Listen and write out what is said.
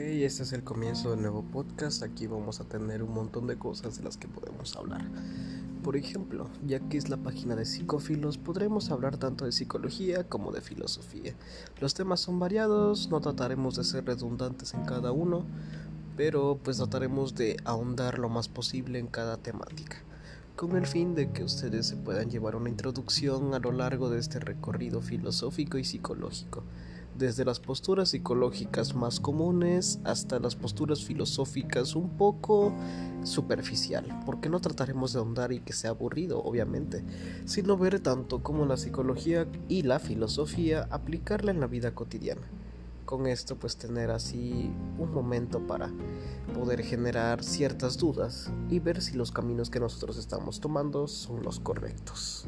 este es el comienzo del nuevo podcast. Aquí vamos a tener un montón de cosas de las que podemos hablar. Por ejemplo, ya que es la página de psicofilos, podremos hablar tanto de psicología como de filosofía. Los temas son variados, no trataremos de ser redundantes en cada uno, pero pues trataremos de ahondar lo más posible en cada temática, con el fin de que ustedes se puedan llevar una introducción a lo largo de este recorrido filosófico y psicológico desde las posturas psicológicas más comunes hasta las posturas filosóficas un poco superficial, porque no trataremos de ahondar y que sea aburrido, obviamente, sino ver tanto como la psicología y la filosofía aplicarla en la vida cotidiana. Con esto pues tener así un momento para poder generar ciertas dudas y ver si los caminos que nosotros estamos tomando son los correctos.